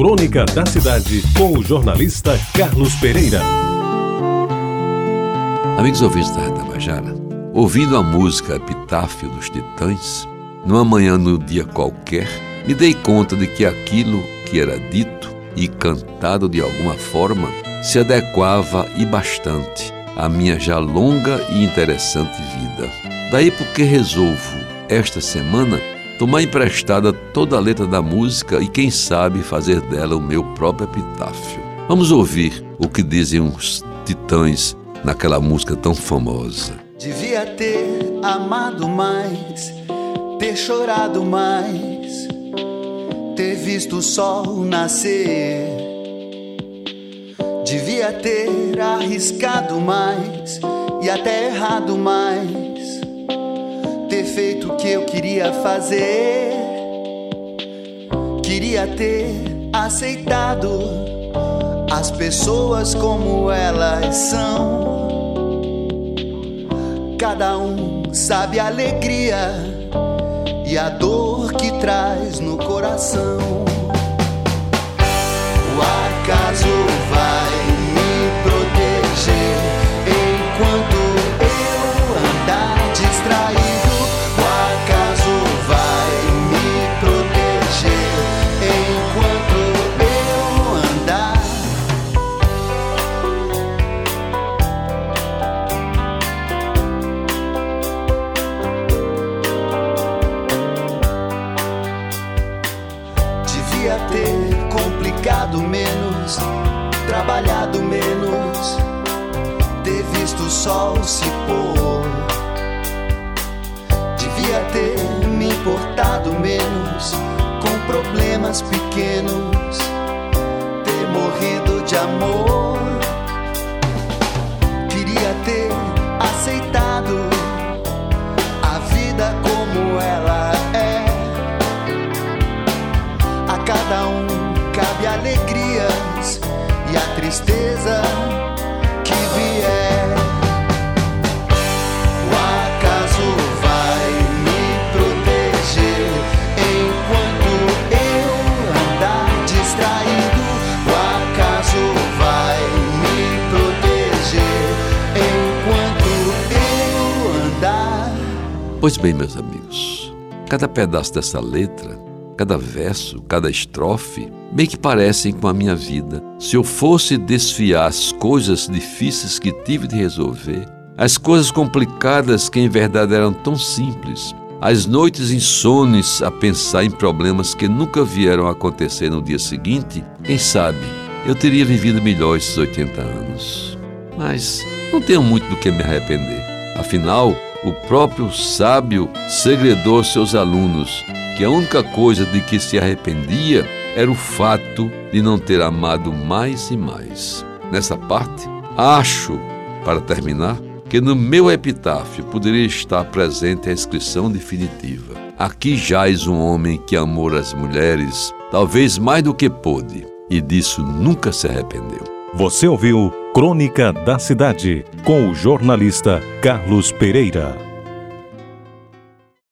Crônica da Cidade, com o jornalista Carlos Pereira. Amigos ouvintes da Tabajara, ouvindo a música Epitáfio dos Titãs, numa manhã no dia qualquer, me dei conta de que aquilo que era dito e cantado de alguma forma se adequava e bastante à minha já longa e interessante vida. Daí porque resolvo, esta semana, tomar emprestada toda a letra da música e, quem sabe, fazer dela o meu próprio epitáfio. Vamos ouvir o que dizem os titãs naquela música tão famosa. Devia ter amado mais, ter chorado mais, ter visto o sol nascer. Devia ter arriscado mais e até errado mais feito o que eu queria fazer. Queria ter aceitado as pessoas como elas são. Cada um sabe a alegria e a dor que traz no coração. Trabalhado menos, ter visto o sol se pôr. Devia ter me importado menos com problemas pequenos, ter morrido de amor. Tristeza que vier. O acaso vai me proteger enquanto eu andar distraído. O acaso vai me proteger enquanto eu andar. Pois bem, meus amigos, cada pedaço dessa letra cada verso, cada estrofe, bem que parecem com a minha vida. Se eu fosse desfiar as coisas difíceis que tive de resolver, as coisas complicadas que em verdade eram tão simples, as noites insones a pensar em problemas que nunca vieram acontecer no dia seguinte, quem sabe eu teria vivido melhor esses 80 anos. Mas não tenho muito do que me arrepender. Afinal, o próprio sábio segredou seus alunos que a única coisa de que se arrependia era o fato de não ter amado mais e mais. Nessa parte, acho, para terminar, que no meu epitáfio poderia estar presente a inscrição definitiva. Aqui jaz um homem que amou as mulheres, talvez mais do que pôde, e disso nunca se arrependeu. Você ouviu Crônica da Cidade, com o jornalista Carlos Pereira.